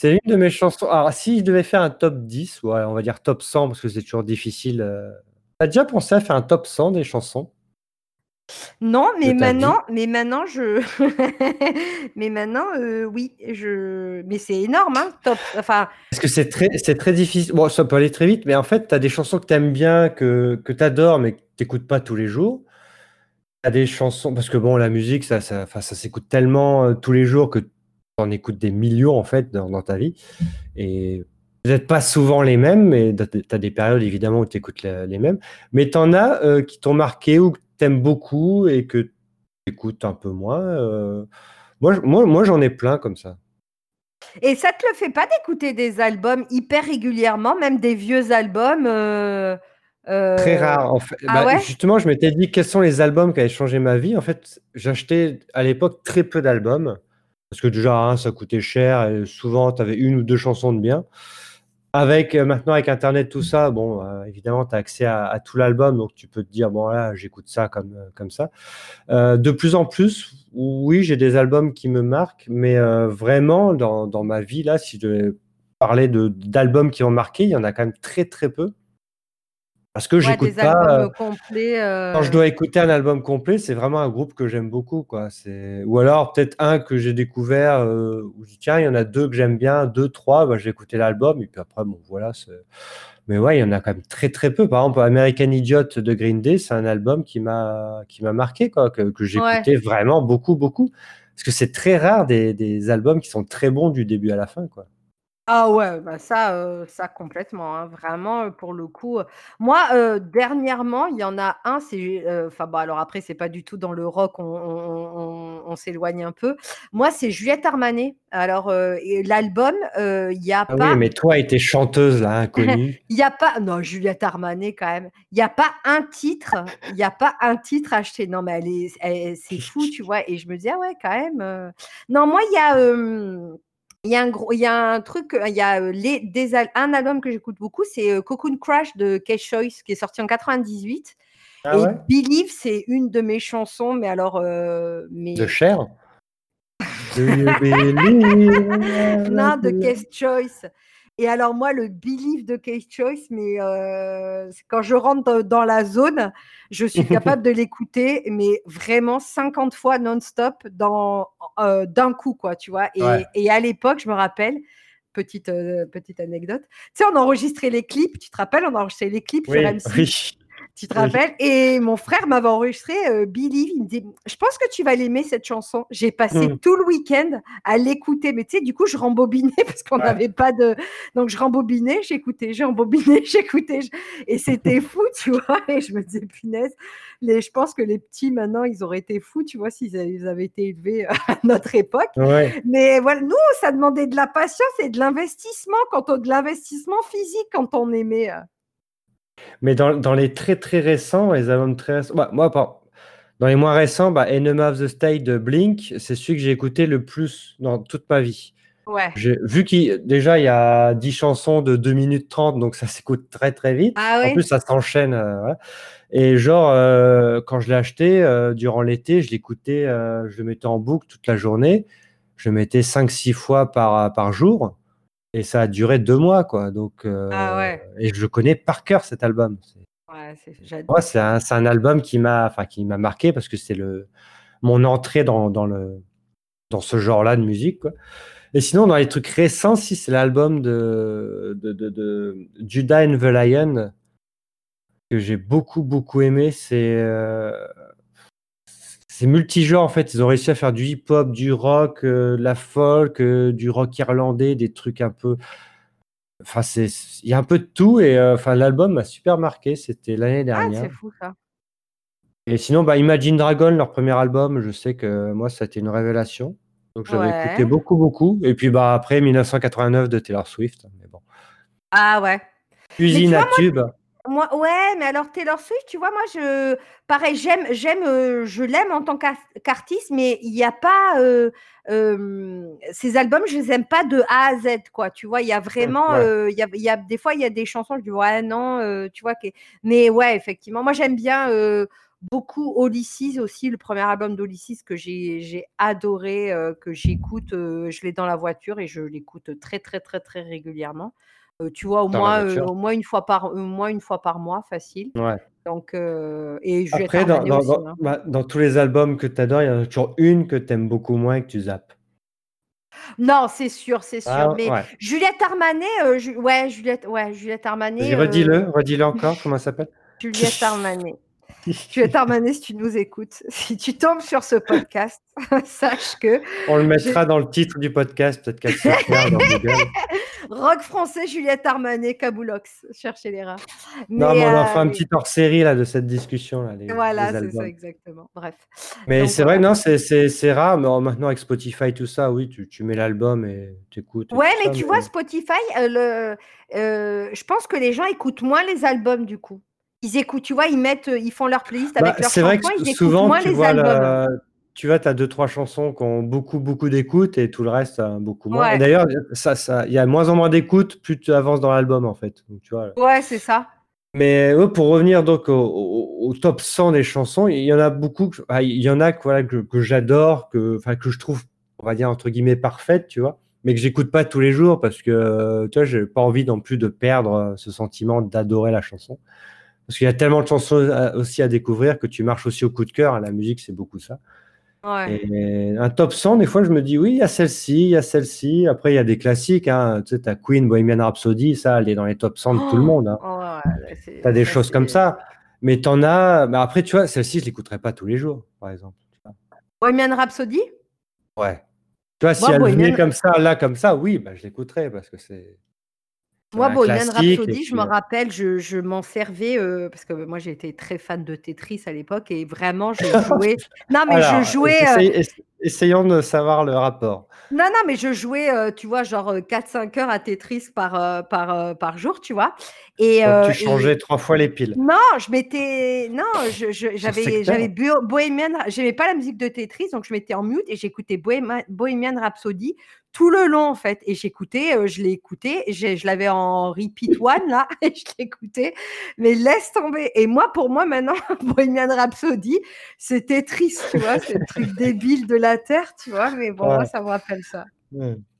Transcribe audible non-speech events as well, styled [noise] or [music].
C'est une de mes chansons. Alors, si je devais faire un top 10, ouais, on va dire top 100 parce que c'est toujours difficile. euh. T'as déjà pensé à faire un top 100 des chansons? Non, mais maintenant, mais maintenant je, [laughs] mais maintenant, euh, oui, je, mais c'est énorme, hein, top. Enfin, Parce que c'est très, c'est très difficile. Bon, ça peut aller très vite, mais en fait, tu as des chansons que tu aimes bien, que, que tu adores, mais que tu n'écoutes pas tous les jours. Tu as des chansons, parce que bon, la musique, ça, ça, ça s'écoute tellement euh, tous les jours que en écoutes des millions, en fait, dans, dans ta vie. Et peut-être pas souvent les mêmes, mais tu as des périodes, évidemment, où tu écoutes les, les mêmes. Mais tu en as euh, qui t'ont marqué ou que tu aimes beaucoup et que tu écoutes un peu moins. euh. Moi, moi, moi j'en ai plein comme ça. et ça te le fait pas d'écouter des albums hyper régulièrement, même des vieux albums. euh, Très rare. En fait, Ah bah, ouais? justement, je m'étais dit quels sont les albums qui avaient changé ma vie? En fait, j'achetais à l'époque très peu d'albums parce que déjà, ça coûtait cher et souvent, tu avais une ou deux chansons de bien. Avec euh, maintenant, avec Internet, tout ça, bon, euh, évidemment, tu as accès à, tout l'album, donc tu peux te dire, bon, là, j'écoute ça comme, euh, comme ça. De plus en plus, oui, j'ai des albums qui me marquent, mais vraiment, dans, dans ma vie, là, si je parler de, d'albums qui m'ont marqué, il y en a quand même très, très peu. Parce que Ouais, j'écoute pas. euh, quand je euh, dois écouter un album complet, c'est vraiment un groupe que j'aime beaucoup, quoi. C'est ou alors peut-être un que j'ai découvert euh, où je dis tiens, il y en a deux que j'aime bien, deux, trois, bah, j'ai écouté l'album et puis après bon voilà. Mais ouais, il y en a quand même très très peu. Par exemple, American Idiot de Green Day, c'est un album qui m'a qui m'a marqué, quoi, que, que Ouais. écouté vraiment beaucoup beaucoup. Parce que c'est très rare des, des albums qui sont très bons du début à la fin, quoi. Ah ouais, bah ça, heu, ça complètement, hein, vraiment, heu, pour le coup, heu, moi, heu, dernièrement, il y en a un, c'est, heu, enfin, bah, alors après, c'est pas du tout dans le rock, on on on on s'éloigne un peu. Moi, c'est Juliette Armanet. Alors, heu et l'album, heu, il y a Ah oui, pas mais toi et tes chanteuses là, inconnues. [laughs] il y a pas non, Juliette Armanet quand même, il y a pas un titre il y a pas un titre acheté. Non, mais elle est elle c'est fou, tu vois? Et je me dis: «Ah ouais, quand même, heu». Non, moi, il y a, hem, il y a un gros il y a un truc, il y a, heu, les des un album que j'écoute beaucoup, c'est, heu, Cocoon Crash de Cage Choice qui est sorti en 98 Ah et ouais? Believe, c'est une de mes chansons, mais alors, De mais Cher? [laughs] You believe non, de Case Choice. Et alors moi, le Believe de Case Choice, mais c'est quand je rentre dans la zone, je suis [laughs] capable de l'écouter, mais vraiment 50 fois non-stop dans heu, d'un coup, quoi, tu vois? Et Ouais. et à l'époque, je me rappelle, petite, heu, petite anecdote, tu sais, on enregistrait les clips, tu te rappelles? On enregistrait les clips sur Oui, M6. oui. Tu te rappelles? Et mon frère m'avait enregistré, heu, Believe, il me dit: «Je pense que tu vas l'aimer cette chanson». J'ai passé Mmh. tout le week-end à l'écouter, mais tu sais, du coup, je rembobinais [laughs] parce qu'on Ouais. n'avait pas de donc je rembobinais, j'écoutais, je rembobinais, [laughs] j'écoutais, et c'était [laughs] fou, tu vois? Et je me disais: «Punaise, les je pense que les petits maintenant, ils auraient été fous, tu vois, s'ils avaient été élevés à notre époque». Ouais. Mais voilà, nous, ça demandait de la patience et de l'investissement quand on de l'investissement physique quand on aimait, heu Mais dans dans les très, très récents, les albums très récents bah, moi, par dans les moins récents, bah, Enema of the State de Blink, c'est celui que j'ai écouté le plus dans toute ma vie. Ouais. Vu qu'il déjà, il y a 10 chansons de 2 minutes 30, donc ça s'écoute très, très vite. Ah En plus, ça s'enchaîne, voilà et genre, heu, quand je l'ai acheté, heu, durant l'été, je l'écoutais, je le mettais en boucle toute la journée. Je le mettais 5-6 fois par, par jour et ça a duré 2 mois, quoi, donc heu Ah ouais. et je connais par cœur cet album. C'est Ouais, c'est un album qui m'a enfin, qui m'a marqué parce que c'est le mon entrée dans dans le dans ce genre-là de musique, quoi et sinon, dans les trucs récents, si, c'est l'album de de de de Judas and the Lion que j'ai beaucoup, beaucoup aimé. C'est, heu, c'est multigenre, en fait. Ils ont réussi à faire du hip-hop, du rock, de la folk, heu, du rock irlandais, des trucs un peu enfin, c'est il y a un peu de tout et heu, enfin, l'album m'a super marqué. C'était l'année Ah, dernière. c'est fou ça. Et sinon, bah, Imagine Dragons, leur premier album, je sais que moi, ça a été une révélation. Donc je l'avais écouté beaucoup, beaucoup et puis, bah, après 1989 de Taylor Swift, mais bon. Ah ouais. Usine à moi tubes. Moi ouais, mais alors Taylor Swift, tu vois, moi, je pareil, j'aime j'aime, heu, je l'aime en tant qu'art qu'artiste, mais il y a pas, heu, hem, ses albums, je les aime pas de A à Z, quoi, tu vois? Il y a vraiment, ouais. il y a il y a des fois, il y a des chansons, je dis: «Ouais, non», tu vois? Mais ouais, effectivement, moi, j'aime bien, beaucoup Ulysses aussi, le premier album d'Ulysses que j'ai adoré, que j'écoute, je l'ai dans la voiture et je l'écoute très, très, très, très régulièrement. Tu vois, au moins, au moins une fois par au moins une fois par mois, facile. Ouais. Donc et Après dans dans dans, hein. bah, dans tous les albums que tu adores, il y en a toujours une que tu aimes beaucoup moins et que tu zappes? Non, c'est sûr, c'est Ah sûr. Mais ouais. Juliette Armanet, Ju ouais, Juliette ouais, Juliette Armanet, redis-le, redis-le encore, [laughs] comment ça s'appelle? Juliette Armanet. [laughs] Juliette Armanet, si tu nous écoutes, si tu tombes sur ce podcast, [laughs] sache que On le mettra dans le titre du podcast, peut-être qu'elle se dans Google. [laughs] Rock français, Juliette Armanet, Kaboulox, cherchez les rats. Non, Mais on en fera un mais petit hors-série là de cette discussion là, les voilà, c'est ça exactement. Bref, Mais c'est vrai, non, c'est rare, mais en maintenant avec Spotify tout ça, oui, tu tu mets l'album et tu écoutes Ouais, mais ça, tu vois Spotify, heu, le heu, je pense que les gens écoutent moins les albums du coup. Ils écoutent, tu vois, ils mettent, heu, ils font leur playlist Bah, avec leurs c'est vrai que chansons, s ils écoutent souvent moins tu les vois albums. tu vois, tu as 2-3 chansons qui ont beaucoup, beaucoup d'écoute et tout le reste, beaucoup moins. Et d'ailleurs, ça ça il y a moins en moins d'écoute, plus tu avances dans l'album en fait, donc tu vois? Ouais, c'est ça. Mais ouais, pour revenir donc au au au top 100 des chansons, il y en a beaucoup que ah, il y en a que voilà que que j'adore, que enfin que je trouve, on va dire entre guillemets «parfaites», tu vois? Mais que j'écoute pas tous les jours parce que, tu vois, j'ai pas envie non plus de perdre, heu, ce sentiment d'adorer la chanson. Parce qu'il y a tellement de chansons à aussi à découvrir que tu marches aussi au coup de cœur, hein, la musique, c'est beaucoup ça. Ouais. Et un top 100, des fois, je me dis: «Oui, il y a celle-ci, il y a celle-ci». Après, il y a des classiques, hein, tu sais, tu as Queen, Bohemian Rhapsody, ça, elle est dans les top 100 de tout le monde, hein. Oh ouais, là Tu as des choses comme ça, mais tu en as mais après, tu vois, celle-ci, je l'écouterai pas tous les jours, par exemple? Bohemian Rhapsody? Ouais. Tu vois, si Moi, elle venait comme ça, là, comme ça, oui, bah, je l'écouterais parce que c'est Moi, un Bohemian Rhapsody, je me heu rappelle, je je m'en servais, heu, parce que moi j'étais très fan de Tetris à l'époque et vraiment je [laughs] jouais. Non mais je jouais, ess essayons de savoir le rapport. non, non, mais je jouais, heu, tu vois, genre, heu, 4-5 heures à Tetris par, heu, par, par jour, tu vois? Et Donc tu et changeais 3 fois les piles. non, je mettais non, j'avais j'avais Bohemian j'aimais pas la musique de Tetris, donc je mettais en mute et j'écoutais Bohemian Rhapsody tout le long, en fait et j'écoutais, je l'ai écouté, je l'avais en repeat one là [laughs] et je l'écoutais, mais laisse tomber et moi, pour moi, maintenant, [laughs] Bohemian Rhapsody, c'est Tetris, tu vois? Le truc débile de la terre, tu vois? Mais bon, moi, ça me rappelle ça.